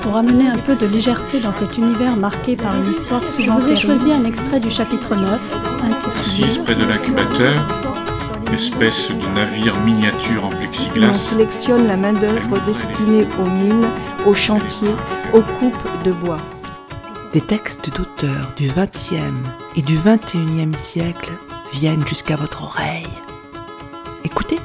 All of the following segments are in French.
Pour amener un peu de légèreté dans cet univers marqué par une histoire souvent Je vous ai choisi un extrait du chapitre 9, Assise intitulé près de l'incubateur, espèce de navire miniature en plexiglas, sélectionne la main-d'œuvre destinée aux mines, aux chantiers, aux coupes de bois. Des textes d'auteurs du XXe et du XXIe siècle viennent jusqu'à votre oreille. Écoutez.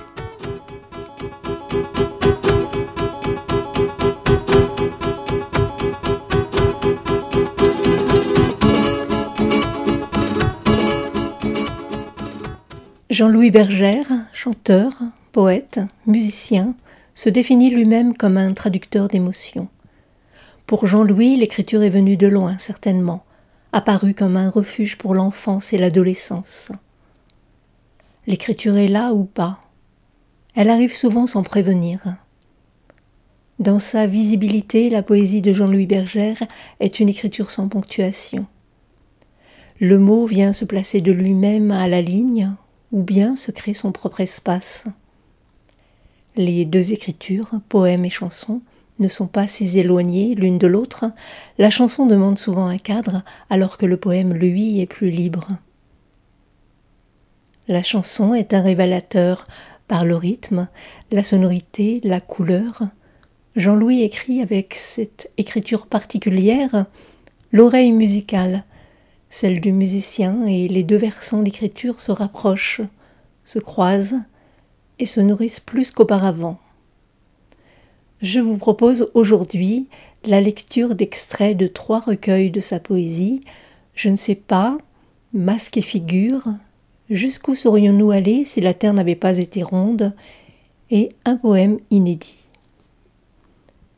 Jean-Louis Bergère, chanteur, poète, musicien, se définit lui-même comme un traducteur d'émotions. Pour Jean-Louis, l'écriture est venue de loin, certainement, apparue comme un refuge pour l'enfance et l'adolescence. L'écriture est là ou pas? Elle arrive souvent sans prévenir. Dans sa visibilité, la poésie de Jean-Louis Bergère est une écriture sans ponctuation. Le mot vient se placer de lui-même à la ligne, ou bien se crée son propre espace. Les deux écritures, poème et chanson, ne sont pas si éloignées l'une de l'autre. La chanson demande souvent un cadre, alors que le poème, lui, est plus libre. La chanson est un révélateur par le rythme, la sonorité, la couleur. Jean-Louis écrit avec cette écriture particulière l'oreille musicale, celle du musicien, et les deux versants d'écriture se rapprochent, se croisent et se nourrissent plus qu'auparavant. Je vous propose aujourd'hui la lecture d'extraits de trois recueils de sa poésie, Je ne sais pas, Masque et figure, Jusqu'où serions-nous allés si la terre n'avait pas été ronde, et un poème inédit.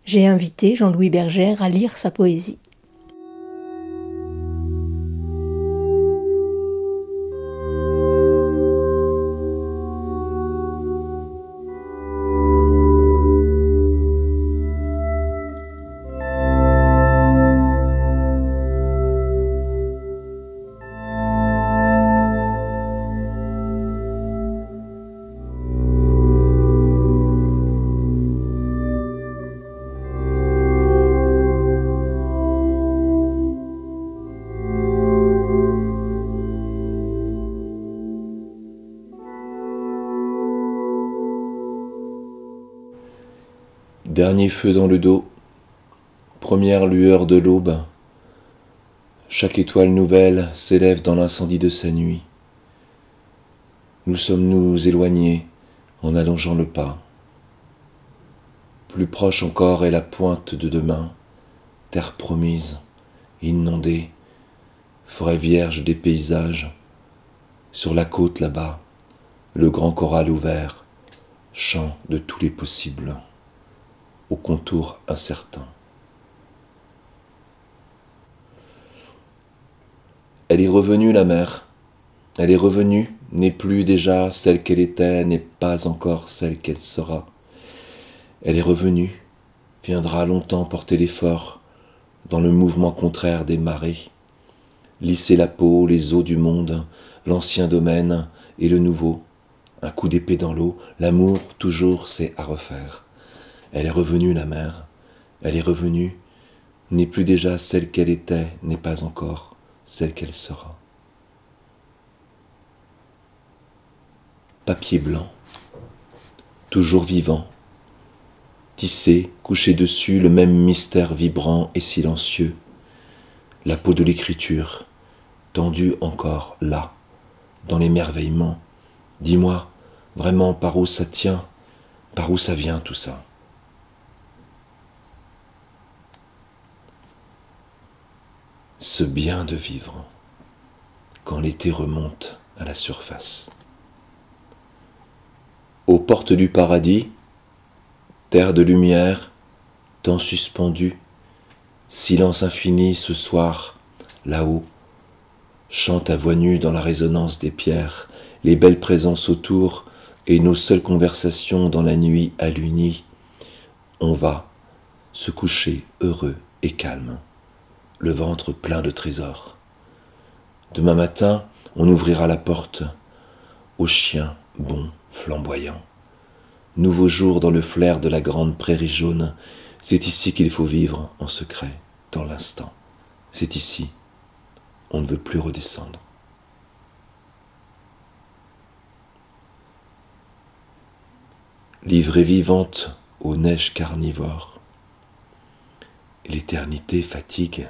J'ai invité Jean-Louis Bergère à lire sa poésie. Dernier feu dans le dos, première lueur de l'aube, chaque étoile nouvelle s'élève dans l'incendie de sa nuit. Nous sommes-nous éloignés en allongeant le pas. Plus proche encore est la pointe de demain, terre promise, inondée, forêt vierge des paysages, sur la côte là-bas, le grand corral ouvert, chant de tous les possibles au contour incertain. Elle est revenue, la mer. Elle est revenue, n'est plus déjà celle qu'elle était, n'est pas encore celle qu'elle sera. Elle est revenue, viendra longtemps porter l'effort dans le mouvement contraire des marées, lisser la peau, les eaux du monde, l'ancien domaine et le nouveau, un coup d'épée dans l'eau, l'amour toujours c'est à refaire. Elle est revenue, la mer. Elle est revenue, n'est plus déjà celle qu'elle était, n'est pas encore celle qu'elle sera. Papier blanc, toujours vivant, tissé, couché dessus le même mystère vibrant et silencieux, la peau de l'écriture, tendue encore là, dans l'émerveillement. Dis-moi, vraiment par où ça tient, par où ça vient tout ça? Ce bien de vivre quand l'été remonte à la surface. Aux portes du paradis, terre de lumière, temps suspendu, silence infini ce soir, là-haut, chantent à voix nue dans la résonance des pierres, les belles présences autour et nos seules conversations dans la nuit à on va se coucher heureux et calme, le ventre plein de trésors. Demain matin, on ouvrira la porte aux chiens bons, flamboyants. Nouveau jour dans le flair de la grande prairie jaune, c'est ici qu'il faut vivre en secret, dans l'instant. C'est ici, on ne veut plus redescendre. Livrée vivante aux neiges carnivores, l'éternité fatigue.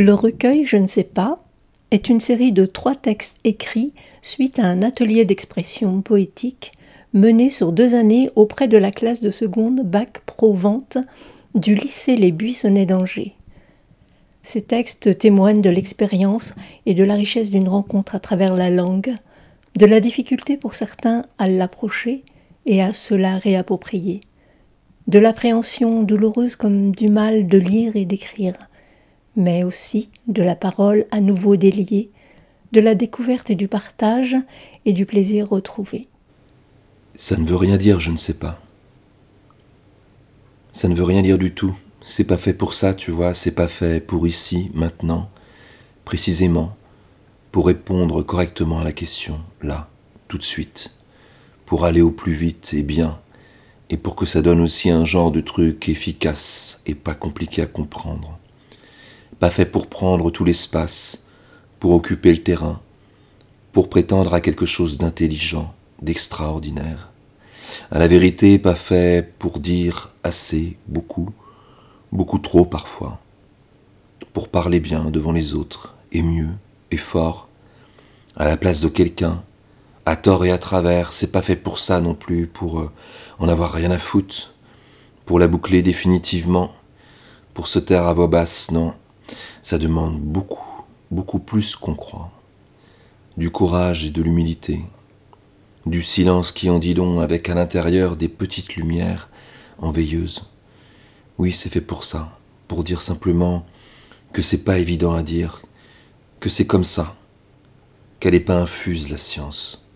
Le recueil Je ne sais pas est une série de trois textes écrits suite à un atelier d'expression poétique mené sur deux années auprès de la classe de seconde Bac Pro Vente du lycée Les Buissonnets d'Angers. Ces textes témoignent de l'expérience et de la richesse d'une rencontre à travers la langue, de la difficulté pour certains à l'approcher et à se la réapproprier, de l'appréhension douloureuse comme du mal de lire et d'écrire, mais aussi de la parole à nouveau déliée, de la découverte et du partage et du plaisir retrouvé. Ça ne veut rien dire, je ne sais pas. Ça ne veut rien dire du tout. C'est pas fait pour ça, tu vois, c'est pas fait pour ici, maintenant, précisément, pour répondre correctement à la question, là, tout de suite, pour aller au plus vite et bien, et pour que ça donne aussi un genre de truc efficace et pas compliqué à comprendre pas fait pour prendre tout l'espace, pour occuper le terrain, pour prétendre à quelque chose d'intelligent, d'extraordinaire. À la vérité, pas fait pour dire assez, beaucoup, beaucoup trop parfois, pour parler bien devant les autres, et mieux, et fort, à la place de quelqu'un, à tort et à travers, c'est pas fait pour ça non plus, pour euh, en avoir rien à foutre, pour la boucler définitivement, pour se taire à voix basse, non, ça demande beaucoup, beaucoup plus qu'on croit. Du courage et de l'humilité. Du silence qui en dit long avec à l'intérieur des petites lumières en veilleuse. Oui, c'est fait pour ça, pour dire simplement que c'est pas évident à dire, que c'est comme ça, qu'elle n'est pas infuse la science,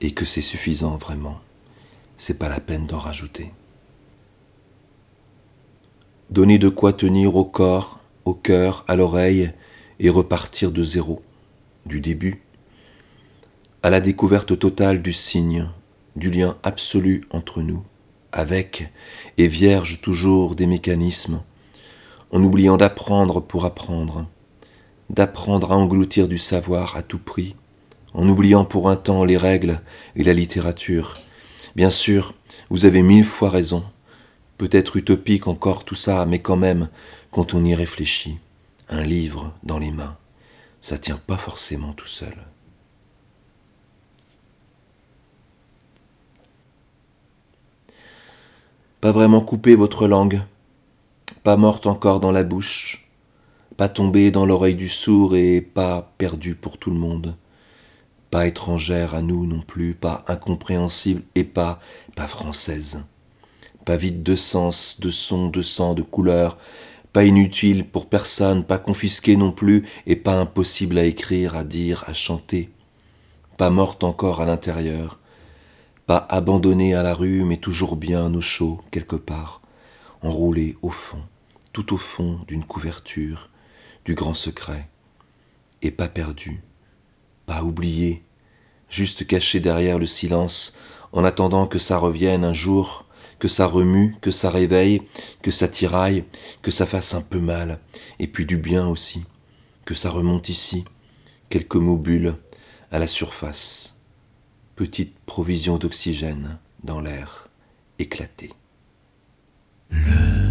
et que c'est suffisant vraiment. C'est pas la peine d'en rajouter. Donner de quoi tenir au corps au cœur, à l'oreille, et repartir de zéro, du début, à la découverte totale du signe, du lien absolu entre nous, avec et vierge toujours des mécanismes, en oubliant d'apprendre pour apprendre, d'apprendre à engloutir du savoir à tout prix, en oubliant pour un temps les règles et la littérature. Bien sûr, vous avez mille fois raison, peut-être utopique encore tout ça, mais quand même, quand on y réfléchit, un livre dans les mains, ça tient pas forcément tout seul. Pas vraiment couper votre langue, pas morte encore dans la bouche, pas tombée dans l'oreille du sourd et pas perdue pour tout le monde, pas étrangère à nous non plus, pas incompréhensible et pas pas française, pas vide de sens, de son, de sang, de couleur, pas inutile pour personne, pas confisqué non plus, et pas impossible à écrire, à dire, à chanter, pas morte encore à l'intérieur, pas abandonnée à la rue, mais toujours bien au chaud, quelque part, enroulée au fond, tout au fond d'une couverture, du grand secret, et pas perdue, pas oubliée, juste cachée derrière le silence, en attendant que ça revienne un jour, que ça remue, que ça réveille, que ça tiraille, que ça fasse un peu mal, et puis du bien aussi, que ça remonte ici, quelques mots bulles à la surface, petite provision d'oxygène dans l'air, éclater. Le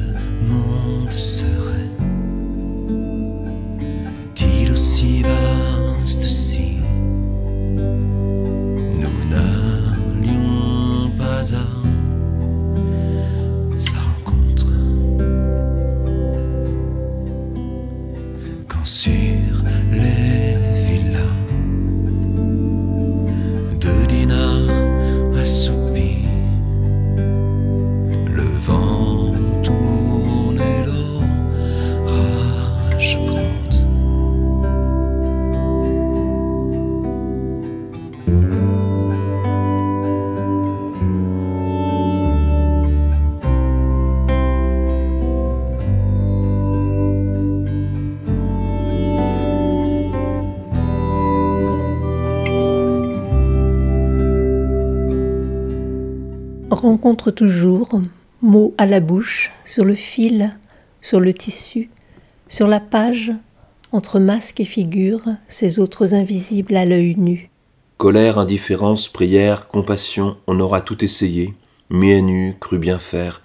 Rencontre toujours, mots à la bouche, sur le fil, sur le tissu, sur la page, entre masque et figure, ces autres invisibles à l'œil nu. Colère, indifférence, prière, compassion, on aura tout essayé, mis nu, cru bien faire.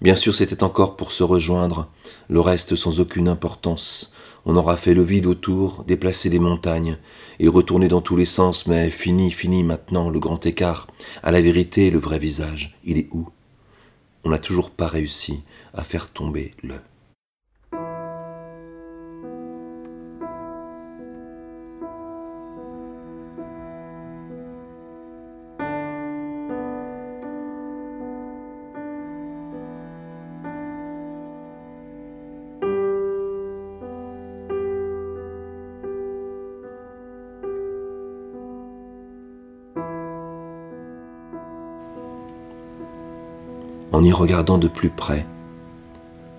Bien sûr, c'était encore pour se rejoindre, le reste sans aucune importance. On aura fait le vide autour, déplacé des montagnes, et retourné dans tous les sens, mais fini, fini maintenant le grand écart. À la vérité, le vrai visage, il est où? On n'a toujours pas réussi à faire tomber le. Regardant de plus près,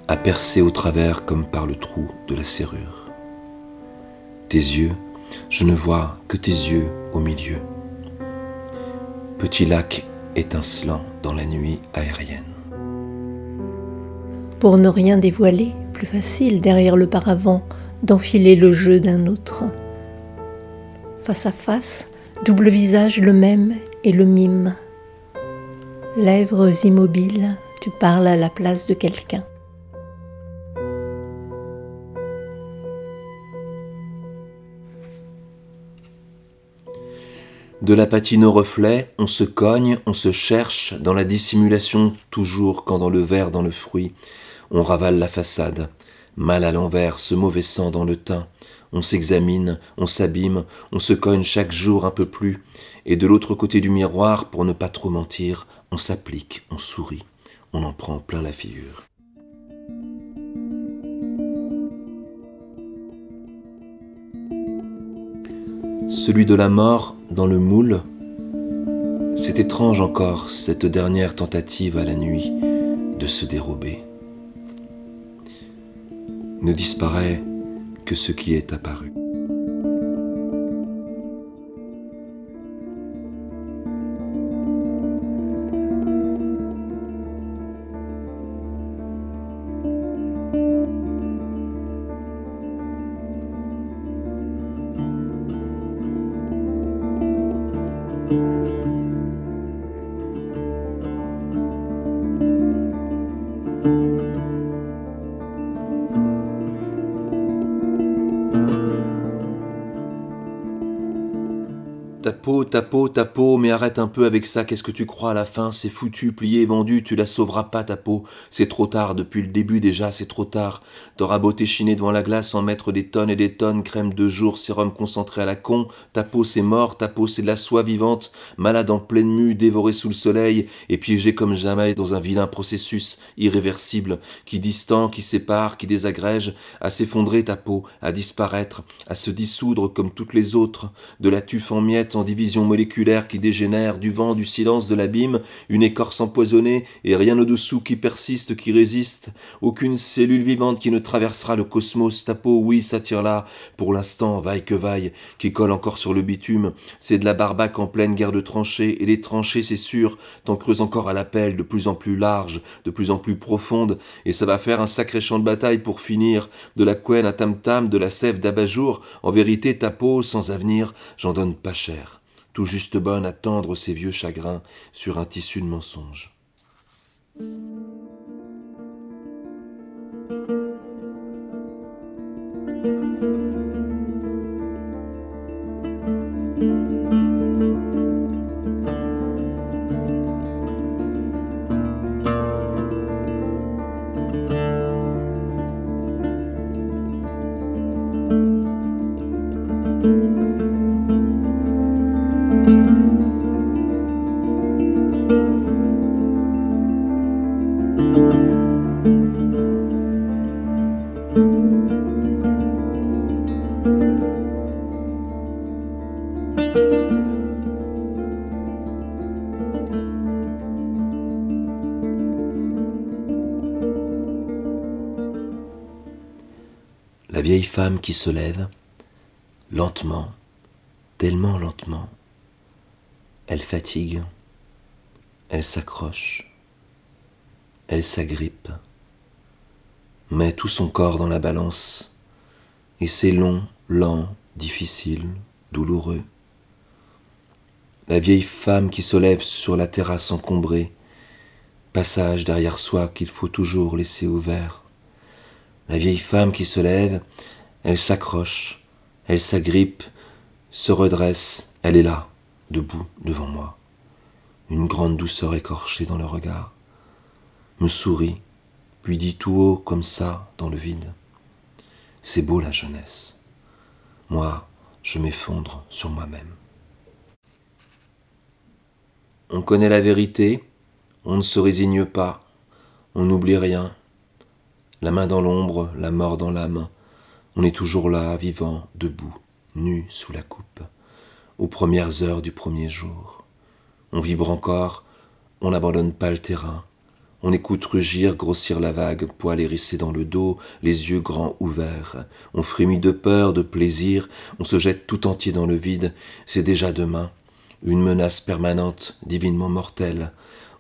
à percer au travers comme par le trou de la serrure. Tes yeux, je ne vois que tes yeux au milieu. Petit lac étincelant dans la nuit aérienne. Pour ne rien dévoiler, plus facile derrière le paravent d'enfiler le jeu d'un autre. Face à face, double visage le même et le mime. Lèvres immobiles, tu parles à la place de quelqu'un. De la patine au reflet, on se cogne, on se cherche, dans la dissimulation toujours, quand dans le verre, dans le fruit, on ravale la façade, mal à l'envers, ce mauvais sang dans le teint, on s'examine, on s'abîme, on se cogne chaque jour un peu plus, et de l'autre côté du miroir, pour ne pas trop mentir, on s'applique, on sourit, on en prend plein la figure. Celui de la mort dans le moule, c'est étrange encore cette dernière tentative à la nuit de se dérober. Ne disparaît que ce qui est apparu. Ta peau, ta peau, ta peau, mais arrête un peu avec ça, qu'est-ce que tu crois à la fin? C'est foutu, plié, vendu, tu la sauveras pas ta peau. C'est trop tard, depuis le début déjà, c'est trop tard. T'auras beau t'échiner devant la glace en mettre des tonnes et des tonnes, crème de jour, sérum concentré à la con, ta peau c'est mort, ta peau c'est de la soie vivante, malade en pleine mue, dévorée sous le soleil, et piégée comme jamais dans un vilain processus irréversible, qui distend, qui sépare, qui désagrège, à s'effondrer ta peau, à disparaître, à se dissoudre comme toutes les autres, de la tuffe en miettes en division moléculaire qui dégénère, du vent, du silence, de l'abîme, une écorce empoisonnée, et rien au-dessous qui persiste, qui résiste, aucune cellule vivante qui ne traversera le cosmos, ta peau, oui, s'attire là, pour l'instant, vaille que vaille, qui colle encore sur le bitume, c'est de la barbaque en pleine guerre de tranchées, et les tranchées, c'est sûr, t'en creuses encore à l'appel, de plus en plus large, de plus en plus profonde, et ça va faire un sacré champ de bataille pour finir, de la couenne à tam-tam, de la sève d'abat-jour, en vérité, ta peau, sans avenir, j'en donne pas cher tout juste bonne à tendre ses vieux chagrins sur un tissu de mensonge. La vieille qui se lève, lentement, tellement lentement, elle fatigue, elle s'accroche, elle s'agrippe, met tout son corps dans la balance, et c'est long, lent, difficile, douloureux. La vieille femme qui se lève sur la terrasse encombrée, passage derrière soi qu'il faut toujours laisser ouvert. La vieille femme qui se lève, elle s'accroche, elle s'agrippe, se redresse, elle est là, debout devant moi, une grande douceur écorchée dans le regard, me sourit, puis dit tout haut comme ça dans le vide. C'est beau la jeunesse. Moi, je m'effondre sur moi-même. On connaît la vérité, on ne se résigne pas, on n'oublie rien. La main dans l'ombre, la mort dans l'âme, on est toujours là, vivant, debout, nu sous la coupe, aux premières heures du premier jour. On vibre encore, on n'abandonne pas le terrain, on écoute rugir, grossir la vague, poil hérissé dans le dos, les yeux grands ouverts. On frémit de peur, de plaisir, on se jette tout entier dans le vide. C'est déjà demain. Une menace permanente, divinement mortelle.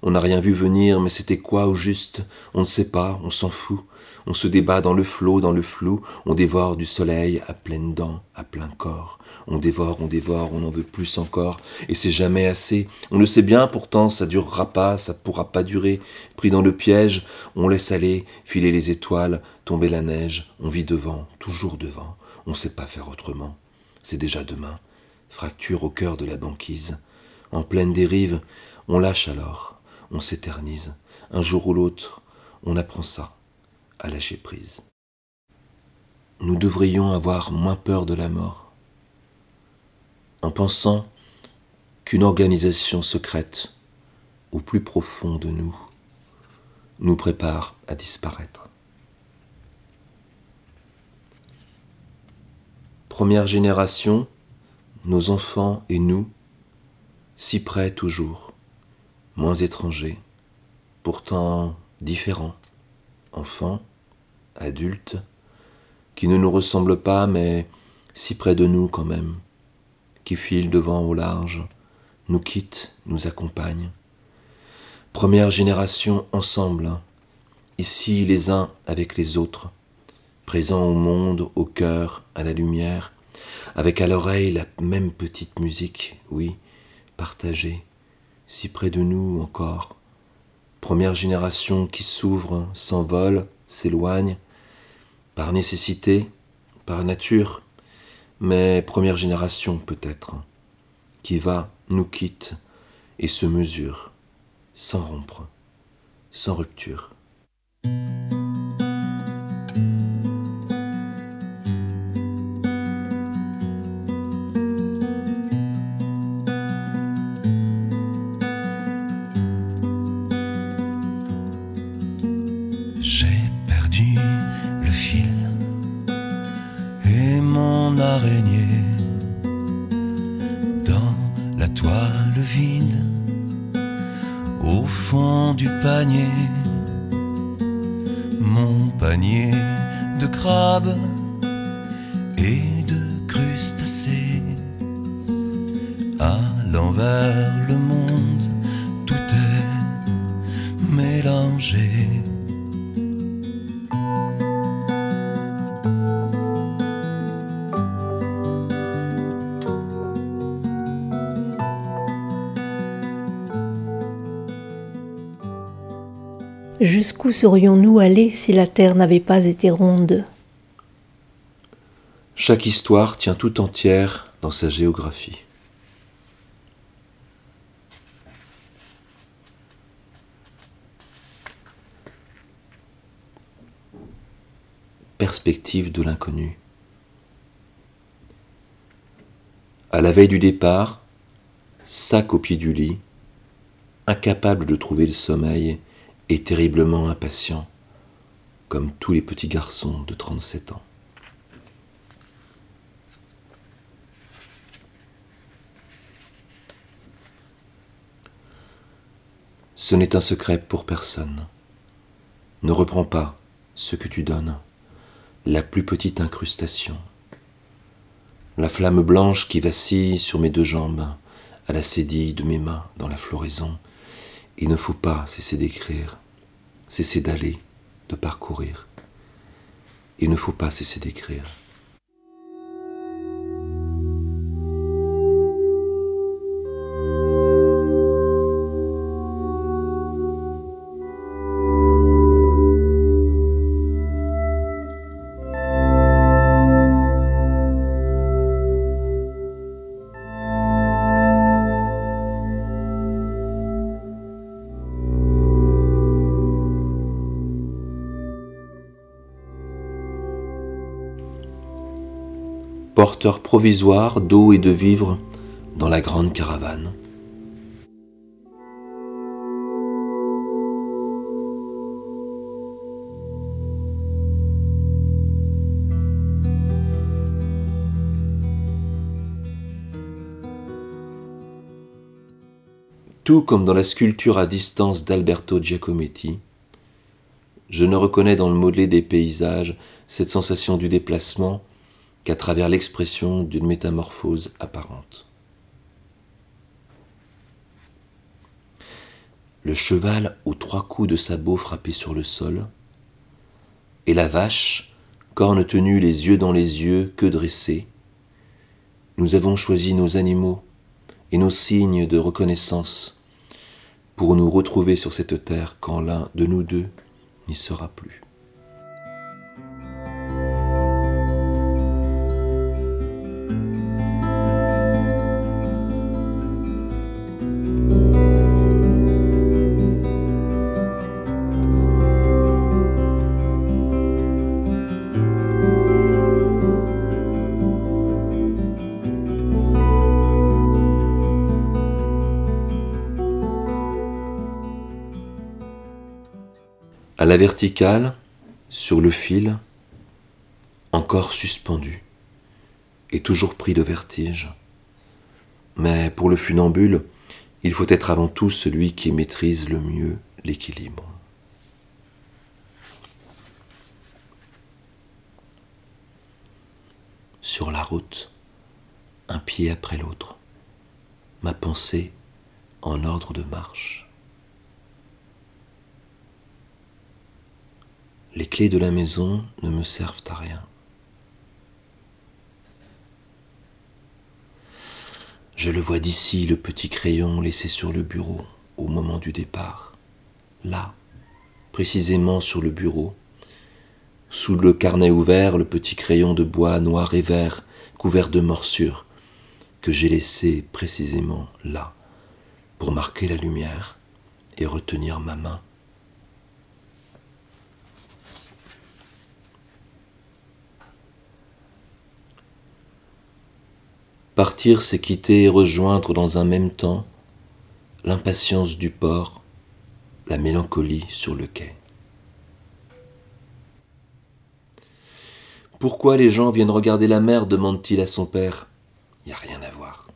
On n'a rien vu venir, mais c'était quoi au juste? On ne sait pas, on s'en fout. On se débat dans le flot, dans le flou, on dévore du soleil à pleines dents, à plein corps. On dévore, on dévore, on en veut plus encore, et c'est jamais assez. On le sait bien pourtant, ça durera pas, ça pourra pas durer. Pris dans le piège, on laisse aller, filer les étoiles, tomber la neige, on vit devant, toujours devant. On sait pas faire autrement. C'est déjà demain. Fracture au cœur de la banquise. En pleine dérive, on lâche alors, on s'éternise. Un jour ou l'autre, on apprend ça à lâcher prise. Nous devrions avoir moins peur de la mort en pensant qu'une organisation secrète au plus profond de nous nous prépare à disparaître. Première génération, nos enfants et nous, si près toujours, moins étrangers, pourtant différents, enfants, adultes, qui ne nous ressemblent pas, mais si près de nous quand même, qui filent devant au large, nous quittent, nous accompagnent. Première génération ensemble, ici les uns avec les autres, présents au monde, au cœur, à la lumière, avec à l'oreille la même petite musique, oui, partagée, si près de nous encore. Première génération qui s'ouvre, s'envole, s'éloigne, par nécessité, par nature, mais première génération peut-être, qui va, nous quitte et se mesure, sans rompre, sans rupture. Serions-nous allés si la Terre n'avait pas été ronde? Chaque histoire tient tout entière dans sa géographie. Perspective de l'inconnu. À la veille du départ, sac au pied du lit, incapable de trouver le sommeil et terriblement impatient, comme tous les petits garçons de 37 ans. Ce n'est un secret pour personne. Ne reprends pas ce que tu donnes, la plus petite incrustation. La flamme blanche qui vacille sur mes deux jambes, à la cédille de mes mains dans la floraison, il ne faut pas cesser d'écrire, cesser d'aller, de parcourir. Il ne faut pas cesser d'écrire. Porteur provisoire d'eau et de vivres dans la grande caravane. Tout comme dans la sculpture à distance d'Alberto Giacometti, je ne reconnais dans le modelé des paysages cette sensation du déplacement qu'à travers l'expression d'une métamorphose apparente. Le cheval aux trois coups de sabot frappés sur le sol, et la vache, corne tenue les yeux dans les yeux, que dressée, nous avons choisi nos animaux et nos signes de reconnaissance pour nous retrouver sur cette terre quand l'un de nous deux n'y sera plus. La verticale, sur le fil, encore suspendu, et toujours pris de vertige. Mais pour le funambule, il faut être avant tout celui qui maîtrise le mieux l'équilibre. Sur la route, un pied après l'autre, ma pensée en ordre de marche. Les clés de la maison ne me servent à rien. Je le vois d'ici, le petit crayon laissé sur le bureau au moment du départ. Là, précisément sur le bureau, sous le carnet ouvert, le petit crayon de bois noir et vert, couvert de morsures, que j'ai laissé précisément là, pour marquer la lumière et retenir ma main. Partir, c'est quitter et rejoindre dans un même temps l'impatience du port, la mélancolie sur le quai. Pourquoi les gens viennent regarder la mer demande-t-il à son père. Il n'y a rien à voir.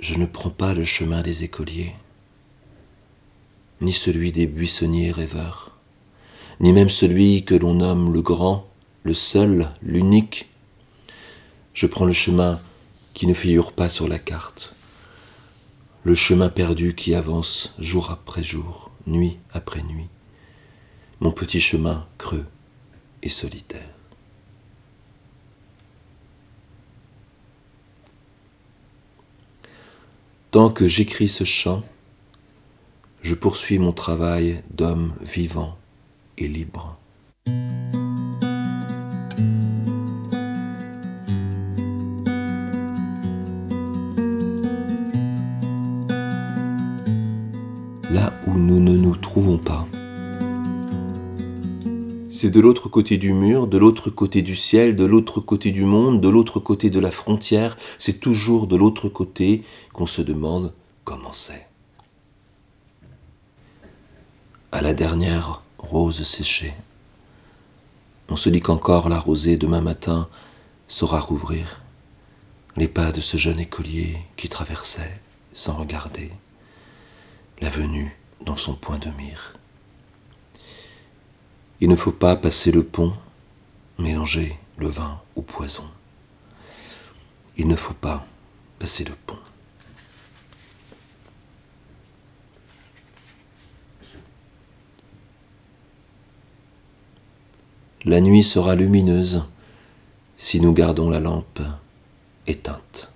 Je ne prends pas le chemin des écoliers, ni celui des buissonniers rêveurs ni même celui que l'on nomme le grand, le seul, l'unique. Je prends le chemin qui ne figure pas sur la carte, le chemin perdu qui avance jour après jour, nuit après nuit, mon petit chemin creux et solitaire. Tant que j'écris ce chant, je poursuis mon travail d'homme vivant libre. Là où nous ne nous trouvons pas. C'est de l'autre côté du mur, de l'autre côté du ciel, de l'autre côté du monde, de l'autre côté de la frontière, c'est toujours de l'autre côté qu'on se demande comment c'est. À la dernière rose séchée, on se dit qu'encore la rosée demain matin saura rouvrir les pas de ce jeune écolier qui traversait, sans regarder, la venue dans son point de mire. Il ne faut pas passer le pont, mélanger le vin au poison. Il ne faut pas passer le pont. La nuit sera lumineuse si nous gardons la lampe éteinte.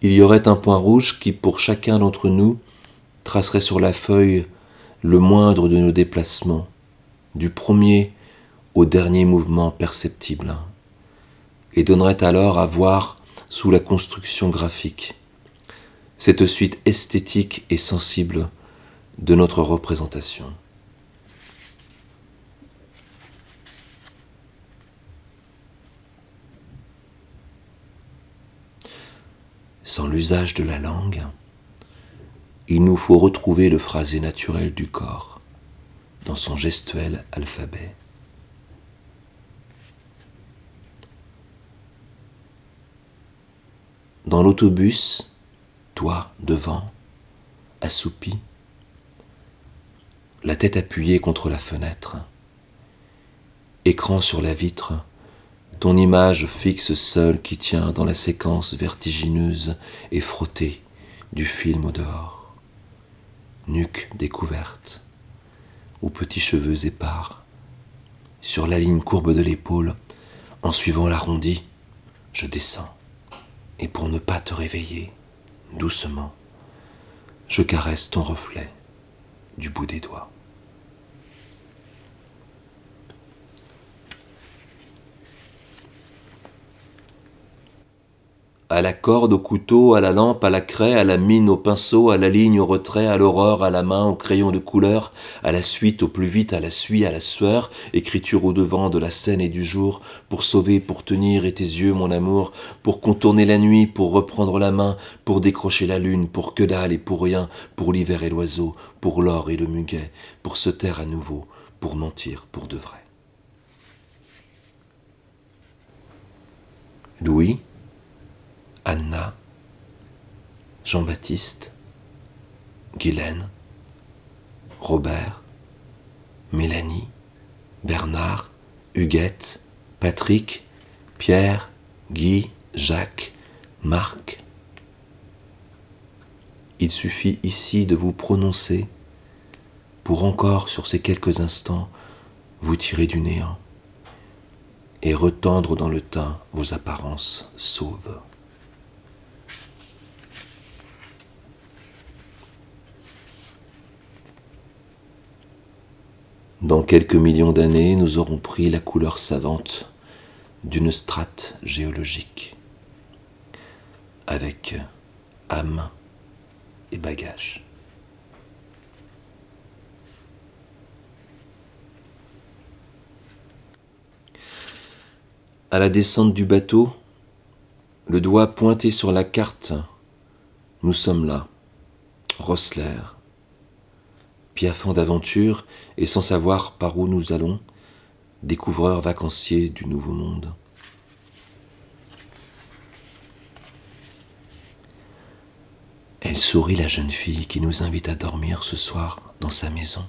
il y aurait un point rouge qui, pour chacun d'entre nous, tracerait sur la feuille le moindre de nos déplacements, du premier au dernier mouvement perceptible, et donnerait alors à voir sous la construction graphique cette suite esthétique et sensible de notre représentation. sans l'usage de la langue, il nous faut retrouver le phrasé naturel du corps dans son gestuel alphabet. Dans l'autobus, toi devant, assoupi, la tête appuyée contre la fenêtre, écran sur la vitre, ton image fixe seule qui tient dans la séquence vertigineuse et frottée du film au dehors. Nuque découverte, ou petits cheveux épars, sur la ligne courbe de l'épaule, en suivant l'arrondi, je descends, et pour ne pas te réveiller, doucement, je caresse ton reflet du bout des doigts. À la corde, au couteau, à la lampe, à la craie, à la mine, au pinceau, à la ligne, au retrait, à l'aurore, à la main, au crayon de couleur, à la suite, au plus vite, à la suie, à la sueur, écriture au devant de la scène et du jour, pour sauver, pour tenir et tes yeux, mon amour, pour contourner la nuit, pour reprendre la main, pour décrocher la lune, pour que dalle et pour rien, pour l'hiver et l'oiseau, pour l'or et le muguet, pour se taire à nouveau, pour mentir pour de vrai. Louis? Anna, Jean-Baptiste, Guylaine, Robert, Mélanie, Bernard, Huguette, Patrick, Pierre, Guy, Jacques, Marc. Il suffit ici de vous prononcer pour encore sur ces quelques instants vous tirer du néant et retendre dans le teint vos apparences sauves. Dans quelques millions d'années, nous aurons pris la couleur savante d'une strate géologique, avec âme et bagage. À la descente du bateau, le doigt pointé sur la carte, nous sommes là, Rossler, piaffant d'aventure et sans savoir par où nous allons, découvreurs vacanciers du Nouveau Monde. Elle sourit la jeune fille qui nous invite à dormir ce soir dans sa maison,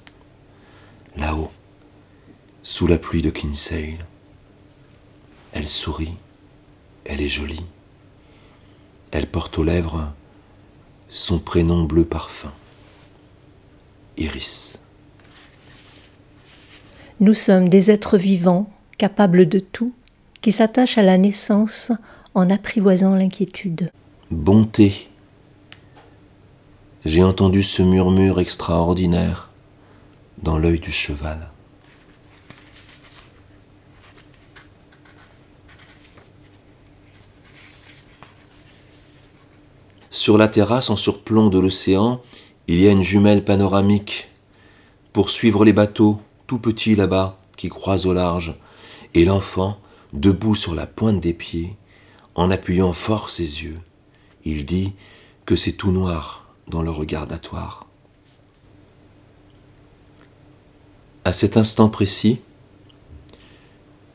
là-haut, sous la pluie de Kinsale. Elle sourit, elle est jolie. Elle porte aux lèvres son prénom bleu parfum. Iris. Nous sommes des êtres vivants, capables de tout, qui qui s'attache à la naissance en apprivoisant l'inquiétude. Bonté. J'ai entendu ce murmure extraordinaire dans l'œil du cheval. Sur la terrasse en surplomb de l'océan, il y a une jumelle panoramique pour suivre les bateaux, tout petits là-bas, qui croisent au large, et l'enfant, debout sur la pointe des pieds, en appuyant fort ses yeux, il dit que c'est tout noir dans le regardatoire. À cet instant précis,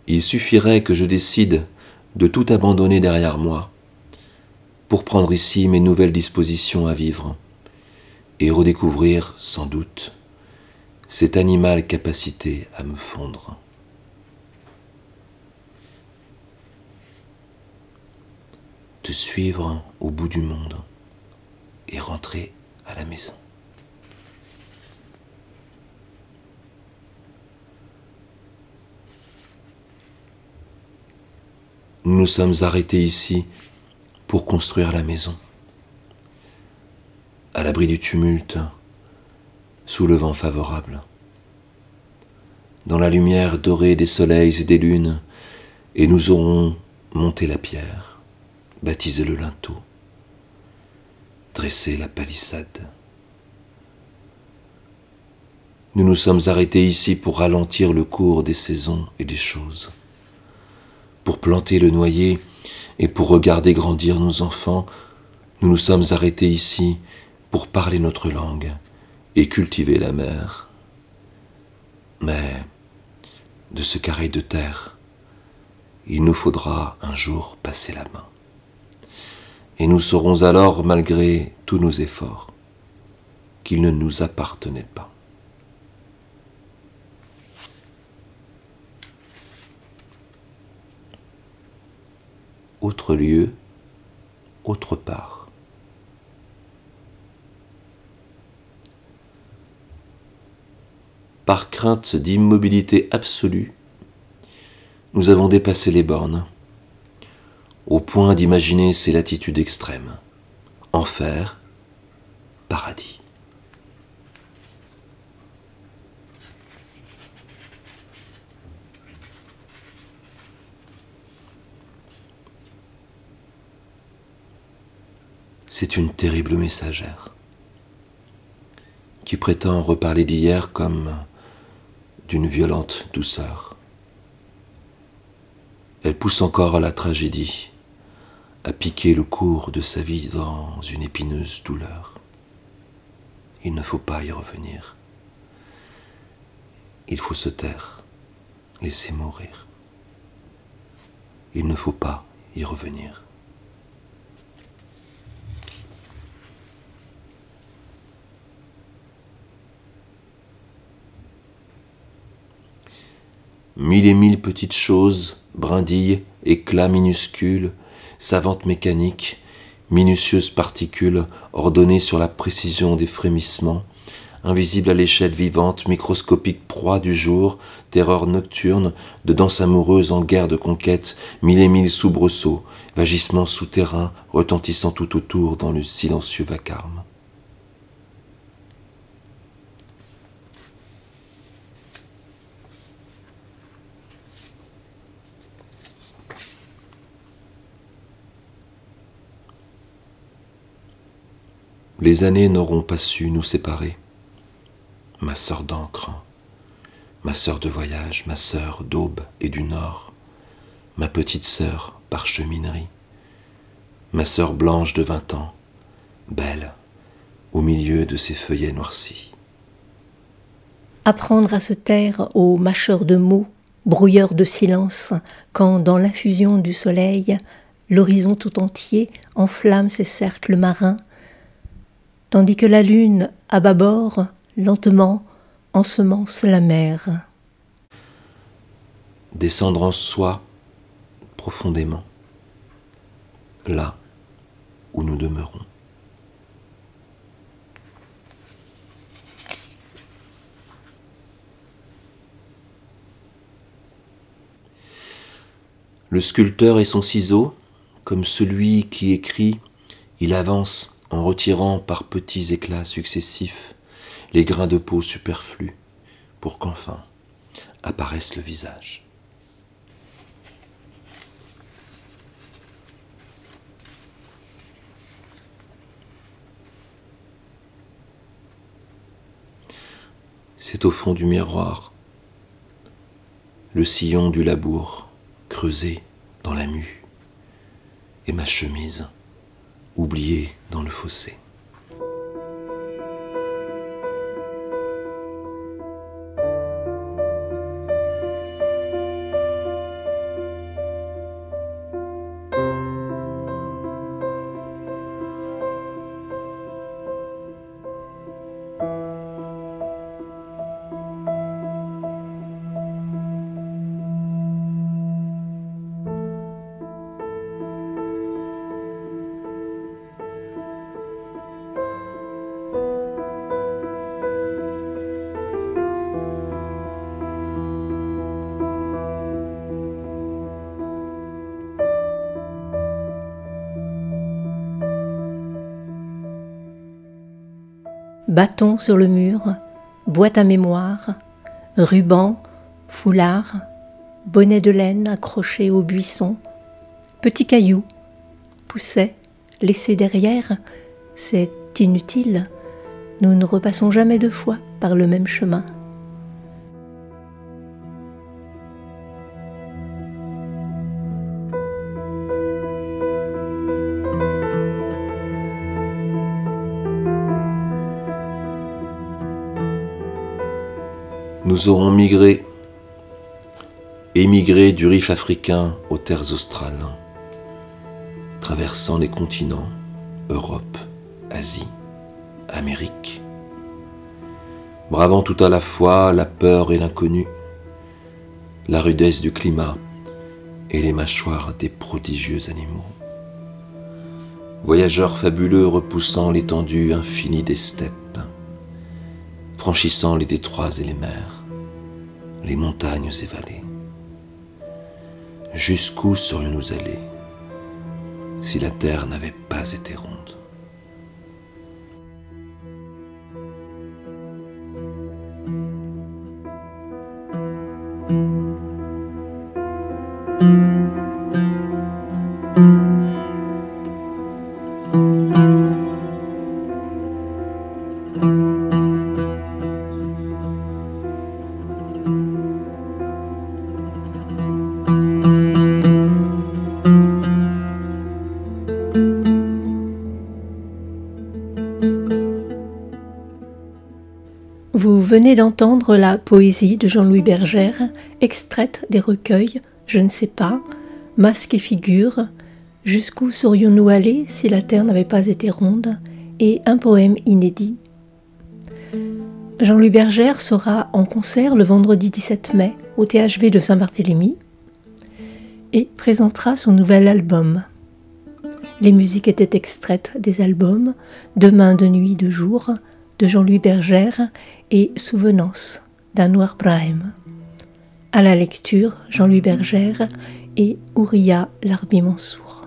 il suffirait que je décide de tout abandonner derrière moi pour prendre ici mes nouvelles dispositions à vivre et redécouvrir, sans doute, cette animale capacité à me fondre. Te suivre au bout du monde et rentrer à la maison. Nous nous sommes arrêtés ici pour construire la maison. À l'abri du tumulte, sous le vent favorable. Dans la lumière dorée des soleils et des lunes, et nous aurons monté la pierre, baptisé le linteau, dressé la palissade. Nous nous sommes arrêtés ici pour ralentir le cours des saisons et des choses, pour planter le noyer et pour regarder grandir nos enfants. Nous nous sommes arrêtés ici pour parler notre langue et cultiver la mer. Mais de ce carré de terre, il nous faudra un jour passer la main. Et nous saurons alors, malgré tous nos efforts, qu'il ne nous appartenait pas. Autre lieu, autre part. Par crainte d'immobilité absolue, nous avons dépassé les bornes, au point d'imaginer ces latitudes extrêmes. Enfer, paradis. C'est une terrible messagère qui prétend reparler d'hier comme d'une violente douceur. Elle pousse encore à la tragédie, à piquer le cours de sa vie dans une épineuse douleur. Il ne faut pas y revenir. Il faut se taire, laisser mourir. Il ne faut pas y revenir. Mille et mille petites choses, brindilles, éclats minuscules, savantes mécaniques, minutieuses particules ordonnées sur la précision des frémissements, invisibles à l'échelle vivante, microscopique proie du jour, terreur nocturne, de danse amoureuse en guerre de conquête, mille et mille soubresauts, vagissements souterrains retentissant tout autour dans le silencieux vacarme. Les années n'auront pas su nous séparer. Ma sœur d'encre, ma sœur de voyage, ma sœur d'aube et du nord, ma petite sœur par cheminerie, ma sœur blanche de vingt ans, belle, au milieu de ses feuillets noircis. Apprendre à se taire aux mâcheurs de mots, brouilleurs de silence, quand dans l'infusion du soleil, l'horizon tout entier enflamme ses cercles marins, tandis que la lune, à bâbord, lentement, ensemence la mer. Descendre en soi profondément, là où nous demeurons. Le sculpteur et son ciseau, comme celui qui écrit, il avance en retirant par petits éclats successifs les grains de peau superflus, pour qu'enfin apparaisse le visage. C'est au fond du miroir, le sillon du labour creusé dans la mue, et ma chemise oubliée dans le fossé. Bâton sur le mur, boîte à mémoire, ruban, foulard, bonnet de laine accroché au buisson, petit caillou, pousset, laissé derrière, c'est inutile, nous ne repassons jamais deux fois par le même chemin. Nous aurons migré, émigré du Rif africain aux terres australes, traversant les continents, Europe, Asie, Amérique, bravant tout à la fois la peur et l'inconnu, la rudesse du climat et les mâchoires des prodigieux animaux. Voyageurs fabuleux repoussant l'étendue infinie des steppes, franchissant les détroits et les mers, les montagnes et vallées. Jusqu'où serions-nous allés si la terre n'avait pas été ronde? Venez d'entendre la poésie de Jean-Louis Bergère, extraite des recueils Je ne sais pas, Masque et figure, Jusqu'où serions-nous allés si la terre n'avait pas été ronde et un poème inédit? Jean-Louis Bergère sera en concert le vendredi 17 mai au THV de Saint-Barthélemy et présentera son nouvel album. Les musiques étaient extraites des albums Demain de nuit de jour de Jean-Louis Bergère et Souvenance d'Anwar Brahim. À la lecture, Jean-Louis Bergère et Ouria Larbi Mansour.